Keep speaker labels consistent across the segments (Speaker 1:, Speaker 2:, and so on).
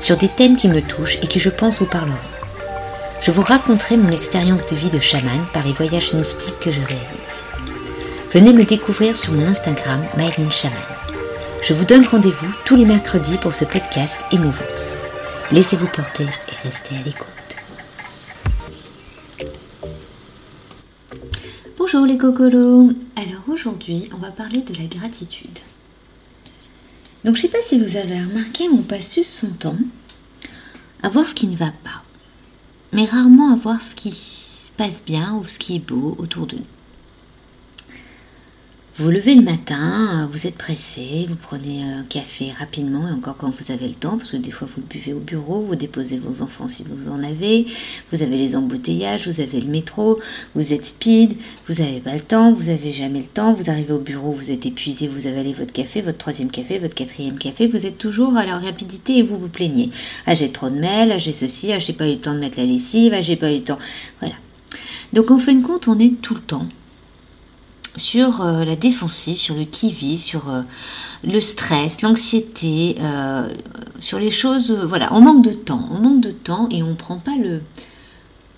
Speaker 1: sur des thèmes qui me touchent et qui je pense vous parleront. Je vous raconterai mon expérience de vie de chaman par les voyages mystiques que je réalise. Venez me découvrir sur mon Instagram, Myline Chaman. Je vous donne rendez-vous tous les mercredis pour ce podcast Émouvance. Laissez-vous porter et restez à l'écoute. Bonjour les cocolos Alors aujourd'hui, on va parler de la gratitude. Donc je ne sais pas si vous avez remarqué, on passe plus son temps à voir ce qui ne va pas, mais rarement à voir ce qui se passe bien ou ce qui est beau autour de nous. Vous levez le matin, vous êtes pressé, vous prenez un café rapidement, et encore quand vous avez le temps, parce que des fois vous le buvez au bureau, vous déposez vos enfants si vous en avez, vous avez les embouteillages, vous avez le métro, vous êtes speed, vous n'avez pas le temps, vous n'avez jamais le temps, vous arrivez au bureau, vous êtes épuisé, vous avalez votre café, votre troisième café, votre quatrième café, vous êtes toujours à la rapidité et vous vous plaignez. Ah j'ai trop de mails, ah j'ai ceci, ah j'ai pas eu le temps de mettre la lessive, ah j'ai pas eu le temps. Voilà. Donc en fin de compte, on est tout le temps sur euh, la défensive, sur le qui-vive, sur euh, le stress, l'anxiété, euh, sur les choses. voilà, on manque de temps. On manque de temps et on ne prend pas le,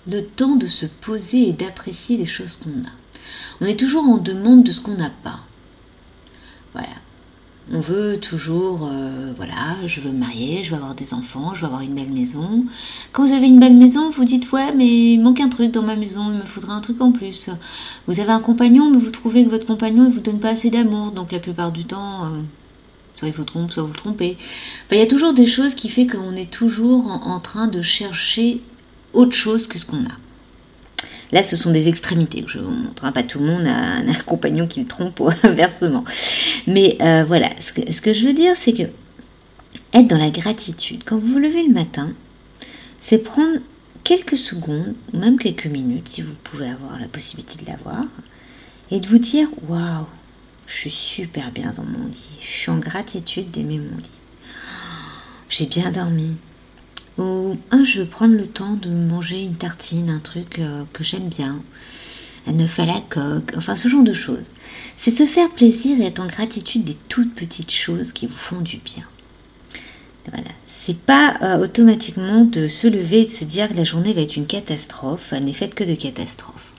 Speaker 1: le temps de se poser et d'apprécier les choses qu'on a. On est toujours en demande de ce qu'on n'a pas. Voilà. On veut toujours, euh, voilà, je veux me marier, je veux avoir des enfants, je veux avoir une belle maison. Quand vous avez une belle maison, vous dites, ouais, mais il manque un truc dans ma maison, il me faudrait un truc en plus. Vous avez un compagnon, mais vous trouvez que votre compagnon ne vous donne pas assez d'amour, donc la plupart du temps, euh, soit il faut tromper, soit vous le trompez. il y a toujours des choses qui font qu'on est toujours en train de chercher autre chose que ce qu'on a. Là, ce sont des extrémités. Je vous montre. Hein. Pas tout le monde a un, compagnon qui le trompe ou inversement. Mais euh, voilà, ce que, je veux dire, c'est que être dans la gratitude, quand vous vous levez le matin, c'est prendre quelques secondes, ou même quelques minutes, si vous pouvez avoir la possibilité de l'avoir, et de vous dire Waouh, je suis super bien dans mon lit. Je suis en gratitude d'aimer mon lit. J'ai bien dormi. Ou un, je veux prendre le temps de manger une tartine, un truc euh, que j'aime bien, un œuf à la coque, enfin ce genre de choses. C'est se faire plaisir et être en gratitude des toutes petites choses qui vous font du bien. Voilà. C'est pas euh, automatiquement de se lever et de se dire que la journée va être une catastrophe, n'est faite que de catastrophes.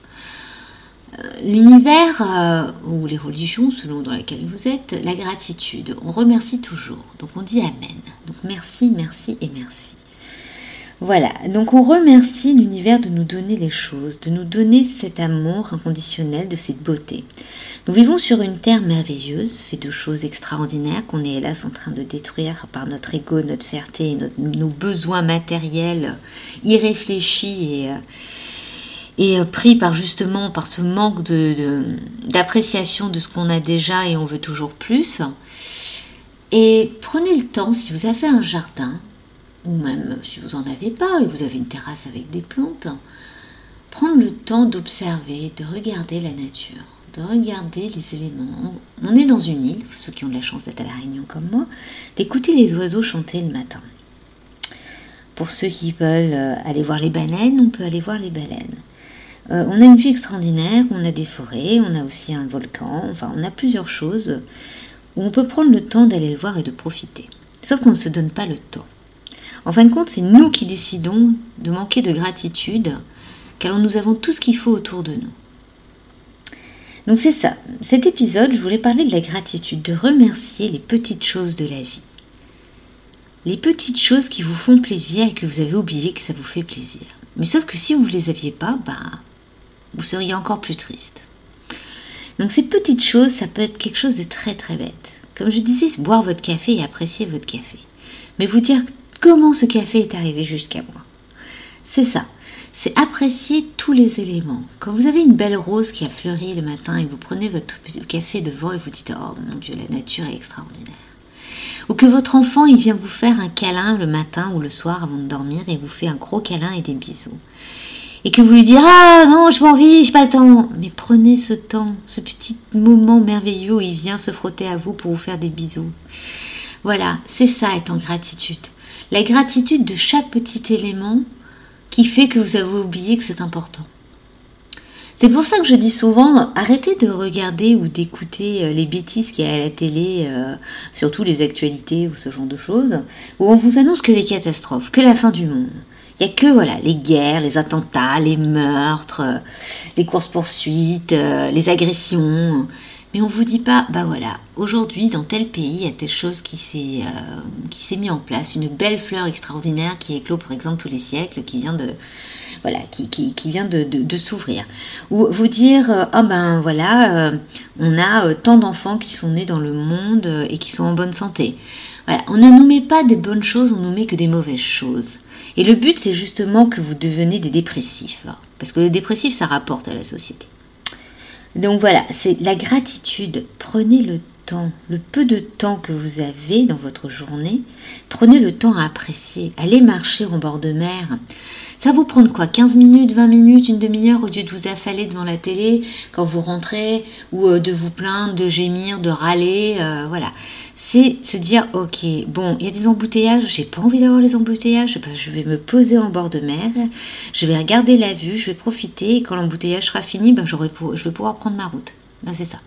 Speaker 1: Euh, l'univers ou les religions, selon dans laquelle vous êtes, la gratitude, on remercie toujours. Donc on dit Amen. Donc merci, merci et merci. Voilà, donc on remercie l'univers de nous donner les choses, de nous donner cet amour inconditionnel, de cette beauté. Nous vivons sur une terre merveilleuse, faite de choses extraordinaires qu'on est hélas en train de détruire par notre ego, notre fierté nos besoins matériels irréfléchis et, euh, euh, pris par justement par ce manque d'appréciation de ce qu'on a déjà et on veut toujours plus. Et prenez le temps, si vous avez un jardin, ou même si vous n'en avez pas et vous avez une terrasse avec des plantes, prendre le temps d'observer, de regarder la nature, de regarder les éléments. On est dans une île, ceux qui ont de la chance d'être à la Réunion comme moi, d'écouter les oiseaux chanter le matin. Pour ceux qui veulent euh, aller voir les baleines, on peut aller voir les baleines. Euh, on a une vue extraordinaire, on a des forêts, on a aussi un volcan, enfin on a plusieurs choses où on peut prendre le temps d'aller le voir et de profiter. Sauf qu'on ne se donne pas le temps. En fin de compte, c'est nous qui décidons de manquer de gratitude, car nous avons tout ce qu'il faut autour de nous. Donc c'est ça. Cet épisode, je voulais parler de la gratitude, de remercier les petites choses de la vie. Les petites choses qui vous font plaisir et que vous avez oublié que ça vous fait plaisir. Mais sauf que si vous ne les aviez pas, bah, vous seriez encore plus triste. Donc ces petites choses, ça peut être quelque chose de très très bête. Comme je disais, c'est boire votre café et apprécier votre café. Mais vous dire comment ce café est arrivé jusqu'à moi. C'est ça. C'est apprécier tous les éléments. Quand vous avez une belle rose qui a fleuri le matin et vous prenez votre café devant et vous dites Oh mon Dieu, la nature est extraordinaire. Ou que votre enfant, il vient vous faire un câlin le matin ou le soir avant de dormir et vous fait un gros câlin et des bisous. Et que vous lui dites Ah non, je m'en envie, j'ai pas le temps. Mais prenez ce temps, ce petit moment merveilleux où il vient se frotter à vous pour vous faire des bisous. Voilà, c'est ça être en gratitude. La gratitude de chaque petit élément qui fait que vous avez oublié que c'est important. C'est pour ça que je dis souvent, arrêtez de regarder ou d'écouter euh, les bêtises qu'il y a à la télé, euh, surtout les actualités ou ce genre de choses, où on vous annonce que les catastrophes, que la fin du monde. Il n'y a que voilà, les guerres, les attentats, les meurtres, euh, les courses-poursuites, les agressions. Mais on vous dit pas, bah voilà, aujourd'hui dans tel pays, il y a telle chose qui s'est qui s'est mis en place, une belle fleur extraordinaire qui éclot par exemple tous les siècles, qui vient de voilà, qui, qui, vient de, de, s'ouvrir. Ou vous dire, euh, ah ben voilà, euh, on a euh, tant d'enfants qui sont nés dans le monde et qui sont en bonne santé. Voilà, on ne nous met pas des bonnes choses, on nous met que des mauvaises choses. Et le but, c'est justement que vous devenez des dépressifs. Parce que le dépressif, ça rapporte à la société. Donc voilà, c'est la gratitude. Prenez le le peu de temps que vous avez dans votre journée, prenez le temps à apprécier. Allez marcher en bord de mer. Ça vous prend quoi? 15 minutes, 20 minutes, une demi-heure au lieu de vous affaler devant la télé quand vous rentrez ou euh, de vous plaindre, de gémir, de râler, euh, voilà. C'est se dire ok, bon, il y a des embouteillages, j'ai pas envie d'avoir les embouteillages, ben, je vais me poser en bord de mer, je vais regarder la vue, je vais profiter et quand l'embouteillage sera fini, ben, je vais pouvoir prendre ma route. Ben, c'est ça.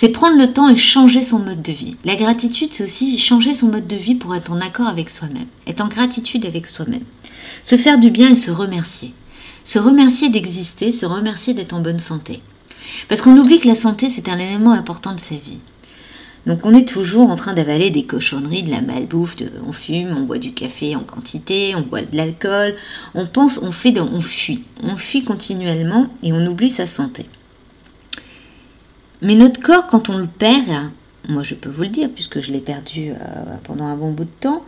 Speaker 1: C'est prendre le temps et changer son mode de vie. La gratitude, c'est aussi changer son mode de vie pour être en accord avec soi-même, être en gratitude avec soi-même. Se faire du bien et se remercier. Se remercier d'exister, se remercier d'être en bonne santé. Parce qu'on oublie que la santé, c'est un élément important de sa vie. Donc on est toujours en train d'avaler des cochonneries, de la malbouffe, on fume, on boit du café en quantité, on boit de l'alcool, on pense, on fait, on fuit, on fuit continuellement et on oublie sa santé. Mais notre corps, quand on le perd, moi je peux vous le dire puisque je l'ai perdu euh, pendant un bon bout de temps,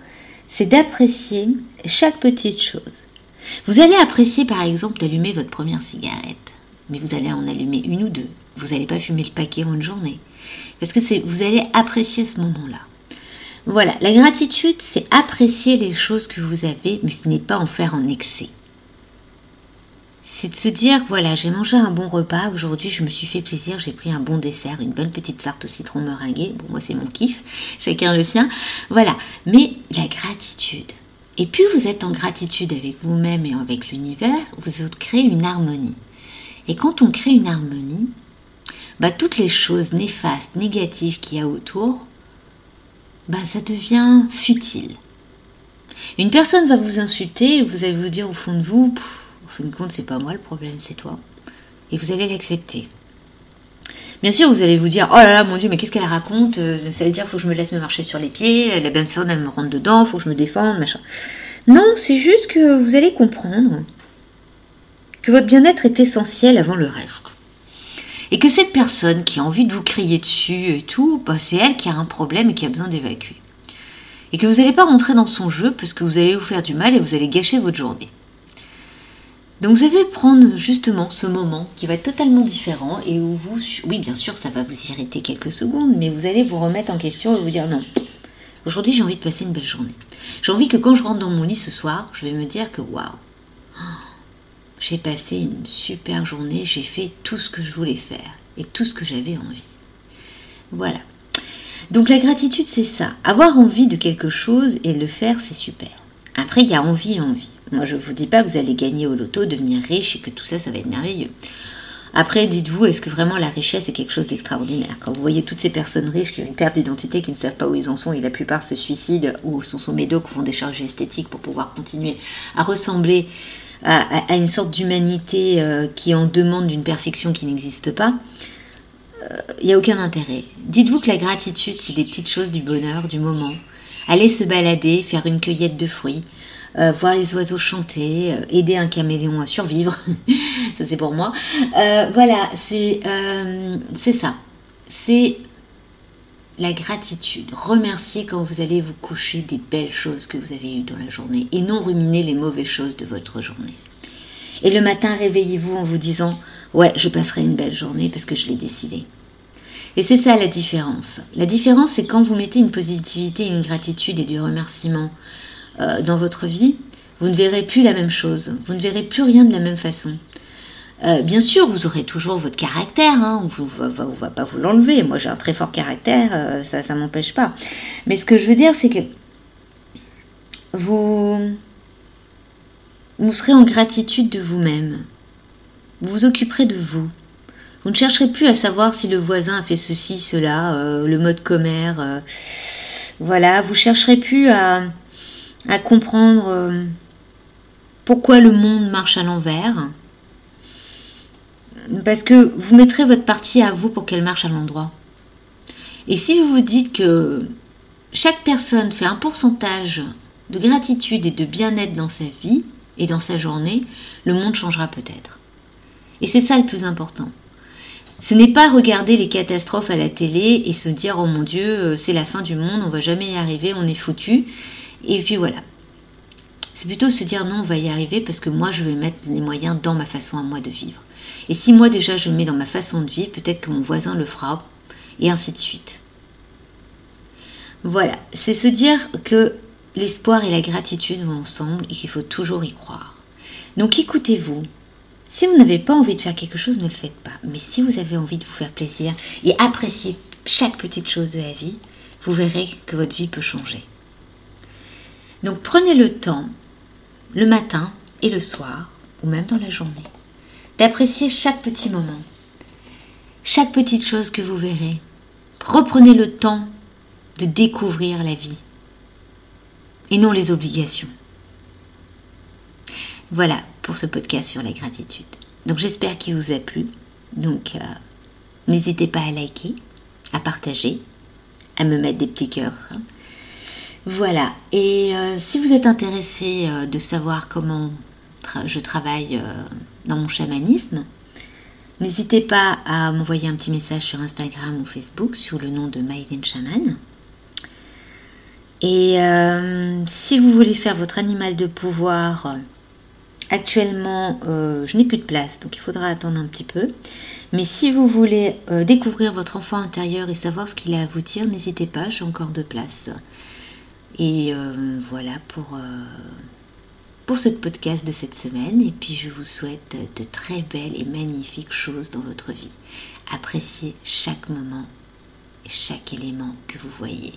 Speaker 1: c'est d'apprécier chaque petite chose. Vous allez apprécier par exemple d'allumer votre première cigarette, mais vous allez en allumer une ou deux. Vous n'allez pas fumer le paquet en une journée. Parce que vous allez apprécier ce moment-là. Voilà, la gratitude, c'est apprécier les choses que vous avez, mais ce n'est pas en faire en excès c'est de se dire voilà, j'ai mangé un bon repas, aujourd'hui je me suis fait plaisir, j'ai pris un bon dessert, une bonne petite tarte au citron meringuée. Bon, moi c'est mon kiff, chacun le sien. Voilà, mais la gratitude. Et plus vous êtes en gratitude avec vous-même et avec l'univers, vous créez une harmonie. Et quand on crée une harmonie, bah, toutes les choses néfastes, négatives qu'il y a autour, bah, ça devient futile. Une personne va vous insulter vous allez vous dire au fond de vous, fin de compte, c'est pas moi le problème, c'est toi. Et vous allez l'accepter. Bien sûr, vous allez vous dire, oh là là, mon Dieu, mais qu'est-ce qu'elle raconte euh, Ça veut dire, faut que je me laisse me marcher sur les pieds, la personne, elle me rentre dedans, faut que je me défende, machin. Non, c'est juste que vous allez comprendre que votre bien-être est essentiel avant le reste. Et que cette personne qui a envie de vous crier dessus et tout, bah, c'est elle qui a un problème et qui a besoin d'évacuer. Et que vous n'allez pas rentrer dans son jeu parce que vous allez vous faire du mal et vous allez gâcher votre journée. Donc vous allez prendre justement ce moment qui va être totalement différent et où vous, oui bien sûr ça va vous irriter quelques secondes, mais vous allez vous remettre en question et vous dire non, aujourd'hui j'ai envie de passer une belle journée. J'ai envie que quand je rentre dans mon lit ce soir, je vais me dire que waouh, j'ai passé une super journée, j'ai fait tout ce que je voulais faire et tout ce que j'avais envie. Voilà. Donc la gratitude c'est ça, avoir envie de quelque chose et le faire c'est super. Après il y a envie et envie. Moi, je ne vous dis pas que vous allez gagner au loto, devenir riche et que tout ça, ça va être merveilleux. Après, dites-vous, est-ce que vraiment la richesse est quelque chose d'extraordinaire? Quand vous voyez toutes ces personnes riches qui ont une perte d'identité, qui ne savent pas où ils en sont, et la plupart se suicident ou sont sous médocs ou font des charges esthétiques pour pouvoir continuer à ressembler à, une sorte d'humanité euh, qui en demande d'une perfection qui n'existe pas, il euh, n'y a aucun intérêt. Dites-vous que la gratitude, c'est des petites choses du bonheur, du moment. Allez se balader, faire une cueillette de fruits, euh, voir les oiseaux chanter, euh, aider un caméléon à survivre. ça c'est pour moi. Euh, voilà, c'est ça. C'est la gratitude. Remercier quand vous allez vous coucher des belles choses que vous avez eues dans la journée et non ruminer les mauvaises choses de votre journée. Et le matin, réveillez-vous en vous disant Ouais, je passerai une belle journée parce que je l'ai décidé. Et c'est ça la différence. La différence, c'est quand vous mettez une positivité, une gratitude et du remerciement euh, dans votre vie, vous ne verrez plus la même chose. Vous ne verrez plus rien de la même façon. Euh, bien sûr, vous aurez toujours votre caractère, hein, on ne va, pas vous l'enlever. Moi, j'ai un très fort caractère, euh, ça ne m'empêche pas. Mais ce que je veux dire, c'est que vous, vous serez en gratitude de vous-même. Vous vous occuperez de vous. Vous ne chercherez plus à savoir si le voisin a fait ceci, cela, le mode commère. Voilà, vous chercherez plus à, comprendre euh, pourquoi le monde marche à l'envers. Parce que vous mettrez votre partie à vous pour qu'elle marche à l'endroit. Et si vous vous dites que chaque personne fait un pourcentage de gratitude et de bien-être dans sa vie et dans sa journée, le monde changera peut-être. Et c'est ça le plus important. Ce n'est pas regarder les catastrophes à la télé et se dire oh mon dieu, euh, c'est la fin du monde, on va jamais y arriver, on est foutu. Et puis voilà. C'est plutôt se dire non, on va y arriver parce que moi je vais mettre les moyens dans ma façon à moi de vivre. Et si moi déjà je mets dans ma façon de vivre, peut-être que mon voisin le fera, et ainsi de suite. Voilà, c'est se dire que l'espoir et la gratitude vont ensemble et qu'il faut toujours y croire. Donc écoutez-vous, si vous n'avez pas envie de faire quelque chose, ne le faites pas. Mais si vous avez envie de vous faire plaisir et apprécier chaque petite chose de la vie, vous verrez que votre vie peut changer. Donc prenez le temps, le matin et le soir, ou même dans la journée, d'apprécier chaque petit moment, chaque petite chose que vous verrez. Reprenez le temps de découvrir la vie et non les obligations. Voilà pour ce podcast sur la gratitude. Donc j'espère qu'il vous a plu. Donc euh, n'hésitez pas à liker, à partager, à me mettre des petits cœurs. Voilà. Et euh, si vous êtes intéressé euh, de savoir comment je travaille dans mon chamanisme, n'hésitez pas à m'envoyer un petit message sur Instagram ou Facebook sous le nom de Maiden Shaman. Et si vous voulez faire votre animal de pouvoir Actuellement, euh, je n'ai plus de place, donc il faudra attendre un petit peu. Mais si vous voulez euh, découvrir votre enfant intérieur et savoir ce qu'il a à vous dire, n'hésitez pas, j'ai encore de place. Et euh, voilà pour, pour ce podcast de cette semaine. Et puis je vous souhaite de très belles et magnifiques choses dans votre vie. Appréciez chaque moment et chaque élément que vous voyez.